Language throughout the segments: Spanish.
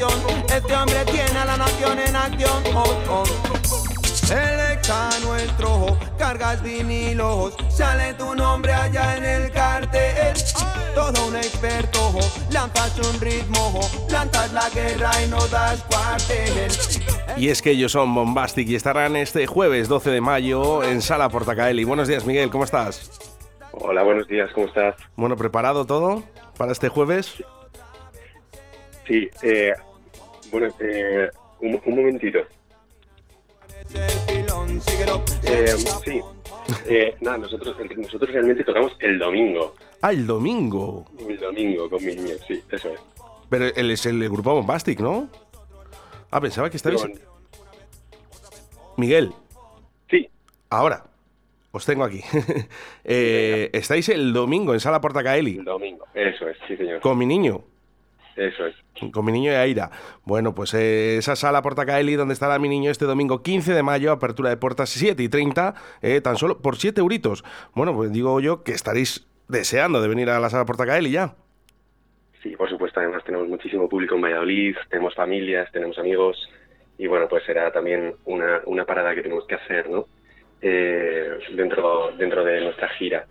Este hombre tiene a la nación en acción. Oh, oh. Selecta nuestro ojo, cargas vinilos, sale tu nombre allá en el cartel. Todo un experto, ojo, lanzas un ritmo, ojo, plantas la guerra y no das cuartel. Y es que ellos son Bombastic y estarán este jueves 12 de mayo en Sala Portacaeli. Buenos días, Miguel, ¿cómo estás? Hola, buenos días, ¿cómo estás? Bueno, ¿preparado todo para este jueves? Sí, eh, bueno, eh, un, un momentito. Eh, sí, eh, nada, nosotros, nosotros realmente tocamos el domingo. Ah, el domingo. El domingo con mi niño, sí, eso es. Pero él es el grupo Bombastic, ¿no? Ah, pensaba que estabais... Pero- Miguel, sí, ahora, os tengo aquí. Eh, estáis el domingo en Sala Portacaeli el domingo, eso es, sí señor, con mi niño. Eso es. Con mi niño y Aira. Bueno, pues eh, esa sala Portacaeli donde estará mi niño este domingo 15 de mayo, apertura de puertas 7 y 30, eh, tan solo por 7 euritos. Bueno, pues digo yo que estaréis deseando de venir a la sala Portacaeli ya. Sí, por supuesto, además tenemos muchísimo público en Valladolid, tenemos familias, tenemos amigos y bueno, pues será también una, una parada que tenemos que hacer, ¿no? Eh, dentro, dentro de nuestra gira.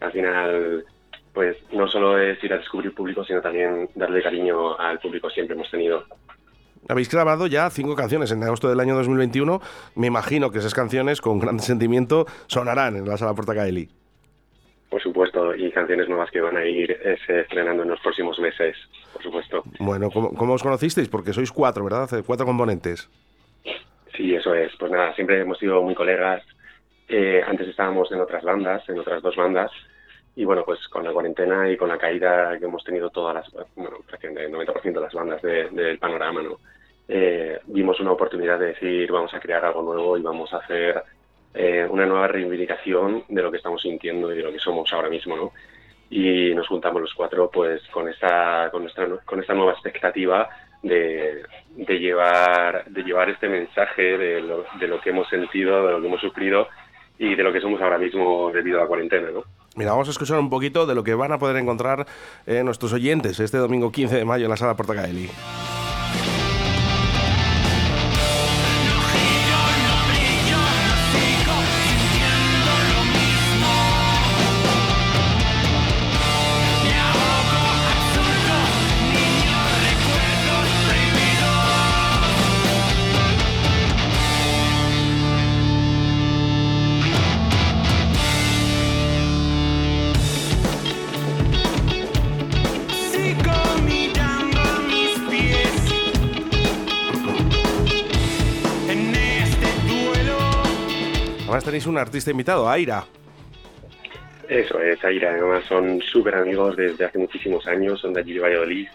Al final, pues no solo es ir a descubrir público, sino también darle cariño al público siempre hemos tenido. Habéis grabado ya cinco canciones en agosto del año 2021. Me imagino que esas canciones, con gran sentimiento, sonarán en la sala Portacaeli. Por supuesto, y canciones nuevas que van a ir eh, estrenando en los próximos meses, por supuesto. Bueno, ¿cómo, cómo os conocisteis? Porque sois cuatro, ¿verdad? Cuatro componentes. Sí, eso es. Pues nada, siempre hemos sido muy colegas. Eh, antes estábamos en otras bandas, en otras dos bandas. Y bueno, pues con la cuarentena y con la caída que hemos tenido todas las, bueno, prácticamente el 90% de las bandas de- del panorama, ¿no? Eh, vimos una oportunidad de decir, vamos a crear algo nuevo y vamos a hacer eh, una nueva reivindicación de lo que estamos sintiendo y de lo que somos ahora mismo, ¿no? Y nos juntamos los cuatro, pues, con esta, con esta, con esta nueva expectativa de, de llevar, de llevar este mensaje de lo, de lo que hemos sentido, de lo que hemos sufrido y de lo que somos ahora mismo debido a la cuarentena, ¿no? Mira, vamos a escuchar un poquito de lo que van a poder encontrar eh, nuestros oyentes este domingo 15 de mayo en la sala Portacaeli. Además tenéis un artista invitado, Aira. Eso es, Aira, además son súper amigos desde hace muchísimos años, son de allí de Valladolid.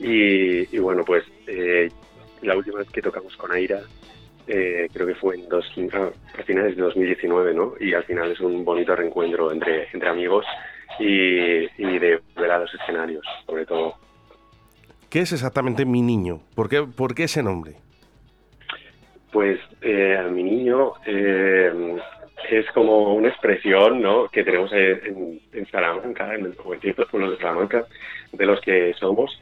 Y, bueno, pues eh, la última vez que tocamos con Aira, eh, creo que fue en dos, ah, a finales de 2019, ¿no? Y al final es un bonito reencuentro entre, entre amigos y, y de ver a los escenarios, sobre todo. ¿Qué es exactamente mi niño? ¿Por qué, por qué ese nombre? Pues eh, mi niño eh, es como una expresión ¿no? que tenemos en, en- Salamanca, en, el, en ciertos pueblos de Salamanca, de los que somos.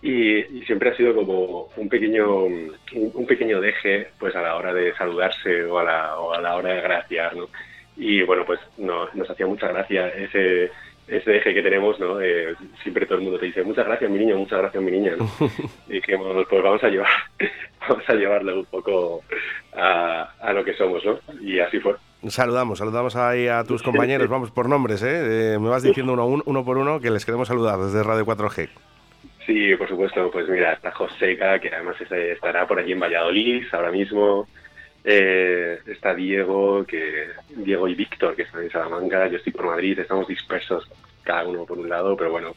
Y, y siempre ha sido como un pequeño un, un pequeño deje pues a la hora de saludarse o a la, o a la hora de graciar. ¿no? Y bueno, pues no- nos hacía mucha gracia ese, ese eje que tenemos, ¿no? Eh, siempre todo el mundo te dice, muchas gracias mi niño, muchas gracias mi niña. ¿no? y dijimos, pues vamos a llevar, vamos a llevarlo un poco a, a, lo que somos, ¿no? Y así fue. Saludamos, saludamos ahí a tus compañeros, vamos por nombres, ¿eh? ¿eh? me vas diciendo uno, uno por uno que les queremos saludar desde Radio 4G. Sí, por supuesto, pues mira, está Joseca, que además estará por allí en Valladolid ahora mismo. Eh, está Diego, que Diego y Víctor, que están en Salamanca, yo estoy por Madrid, estamos dispersos cada uno por un lado, pero bueno,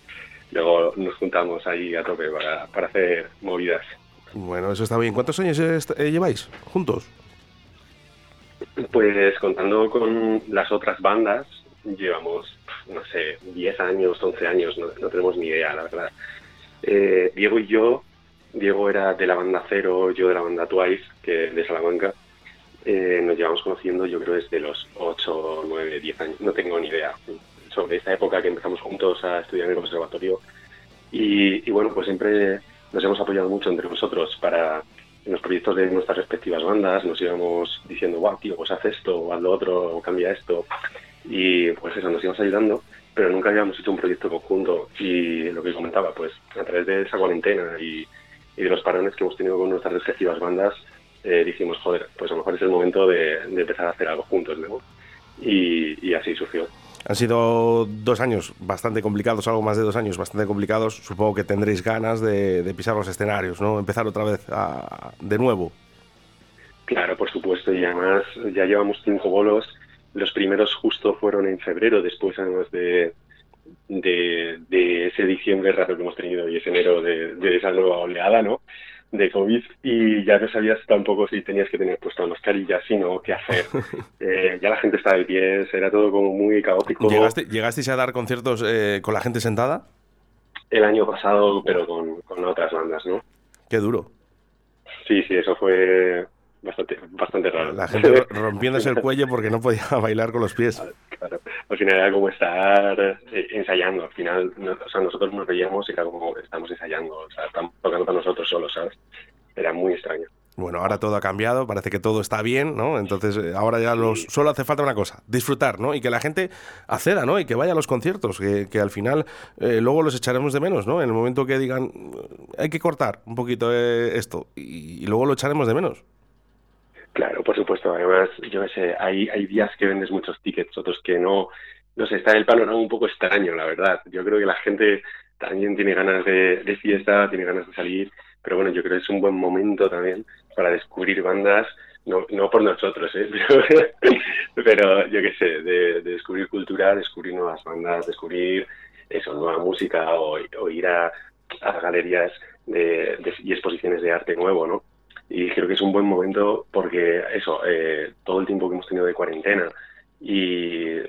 luego nos juntamos ahí a tope para, para hacer movidas. Bueno, eso está bien. ¿Cuántos años eh, lleváis juntos? Pues contando con las otras bandas, llevamos, no sé, 10 años, 11 años, no, no tenemos ni idea, la verdad. Eh, Diego y yo, Diego era de la banda Cero, yo de la banda Twice, que de Salamanca, eh, nos llevamos conociendo yo creo desde los 8, 9, 10 años, no tengo ni idea, sobre esta época que empezamos juntos a estudiar en el conservatorio. Y, bueno, pues siempre nos hemos apoyado mucho entre nosotros para en los proyectos de nuestras respectivas bandas, nos íbamos diciendo, wow, tío, pues haz esto, haz lo otro, cambia esto. Y pues eso, nos íbamos ayudando, pero nunca habíamos hecho un proyecto conjunto. Y lo que comentaba, pues a través de esa cuarentena y, y de los parones que hemos tenido con nuestras respectivas bandas, eh, dijimos, joder, pues a lo mejor es el momento de, empezar a hacer algo juntos, ¿no? Y, así surgió. Han sido dos años bastante complicados, algo más de dos años bastante complicados. Supongo que tendréis ganas de, pisar los escenarios, ¿no? Empezar otra vez de nuevo. Claro, por supuesto, y además ya llevamos cinco bolos. Los primeros justo fueron en febrero, después además de, de, ese diciembre raro que hemos tenido y ese enero de, de esa nueva oleada, ¿no? de COVID y ya no sabías tampoco si tenías que tener puesta mascarilla, sino qué hacer. Eh, ya la gente estaba de pies, era todo como muy caótico. ¿Llegaste, ¿Llegasteis a dar conciertos eh, con la gente sentada? El año pasado, pero con, con otras bandas, ¿no? Qué duro. Sí, sí, eso fue bastante, bastante raro. La gente rompiéndose el cuello porque no podía bailar con los pies. Claro. Al final era como estar eh, ensayando. Al final, o sea, nosotros nos veíamos y era como estamos ensayando. O sea, estamos tocando para nosotros solos, ¿sabes? Era muy extraño. Bueno, ahora todo ha cambiado, parece que todo está bien, ¿no? Entonces eh, ahora ya los, solo hace falta una cosa, disfrutar, ¿no? Y que la gente acceda, ¿no? Y que vaya a los conciertos, que, que al final eh, luego los echaremos de menos, ¿no? En el momento que digan, hay que cortar un poquito esto, y, y luego lo echaremos de menos. Claro, por supuesto. Además, yo sé, hay, hay días que vendes muchos tickets, otros que no. No sé, está el panorama un poco extraño, la verdad. Yo creo que la gente también tiene ganas de, fiesta, tiene ganas de salir, pero bueno, yo creo que es un buen momento también para descubrir bandas, no, no por nosotros, ¿eh? pero, yo qué sé, de, descubrir cultura, descubrir nuevas bandas, descubrir eso, nueva música o, ir a, a galerías de, y exposiciones de arte nuevo, ¿no? Y creo que es un buen momento porque eso, eh, todo el tiempo que hemos tenido de cuarentena y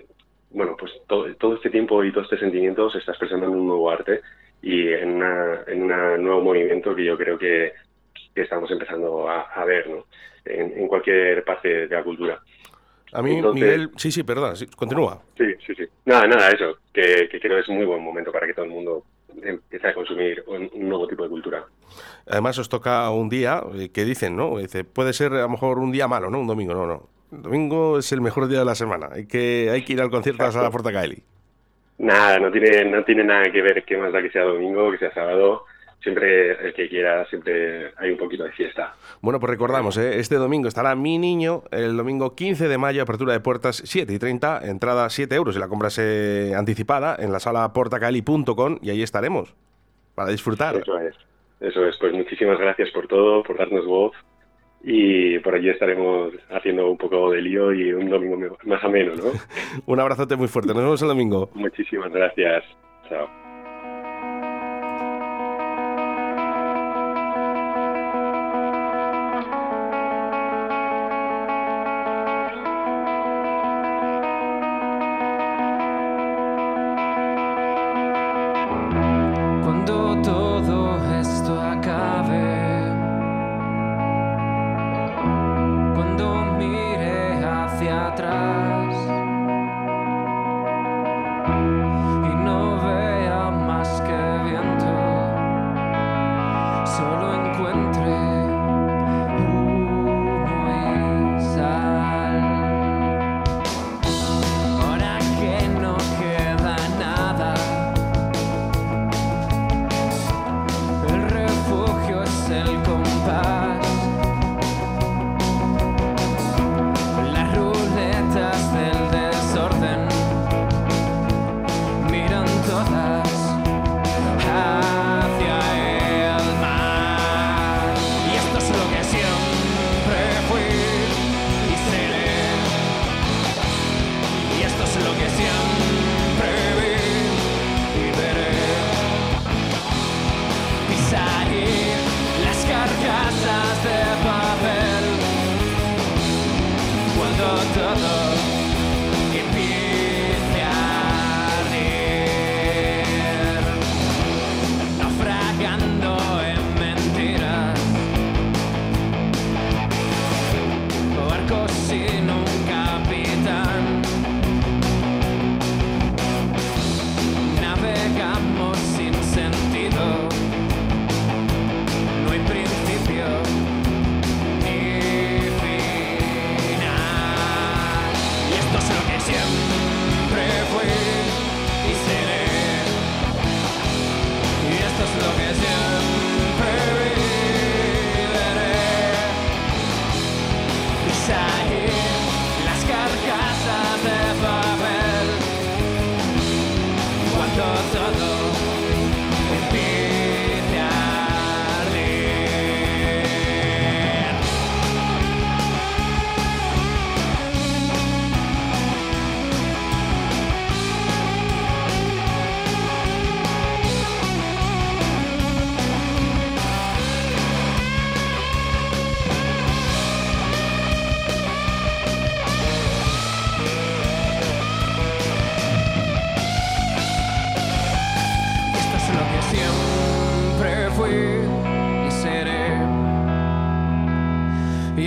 bueno, pues todo, todo, este tiempo y todo este sentimiento se está expresando en un nuevo arte y en, una, en un nuevo movimiento que yo creo que, que estamos empezando a, a ver ¿no? en, en, cualquier parte de la cultura. A mí, Miguel, sí, sí, perdón, continúa. Sí, sí, sí. Nada, nada, eso, que, que creo que es un muy buen momento para que todo el mundo empiece a consumir un, nuevo tipo de cultura. Además os toca un día eh, que dicen, ¿no? Dice, puede ser a lo mejor un día malo, ¿no? Un domingo, no, no. El domingo es el mejor día de la semana. Hay que, hay que ir al concierto a la Porta Caeli. Nada, no tiene, no tiene nada que ver qué más da que sea domingo, que sea sábado siempre el que quiera, siempre hay un poquito de fiesta. Bueno, pues recordamos, ¿eh? este domingo estará Mi Niño, el domingo 15 de mayo, apertura de puertas 7 y 30, entrada 7 euros y la compra se anticipada en la sala portacali.com y ahí estaremos para disfrutar. Eso es, eso es. Pues muchísimas gracias por todo, por darnos voz y por allí estaremos haciendo un poco de lío y un domingo más ameno, ¿no? un abrazote muy fuerte, nos vemos el domingo. Muchísimas gracias. Chao.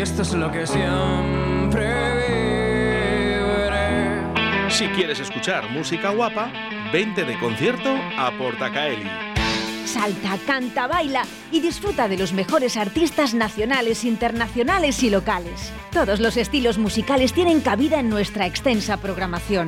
Esto es lo que siempre viviré. Si quieres escuchar música guapa, vente de concierto a Portacaeli. Salta, canta, baila y disfruta de los mejores artistas nacionales, internacionales y locales. Todos los estilos musicales tienen cabida en nuestra extensa programación.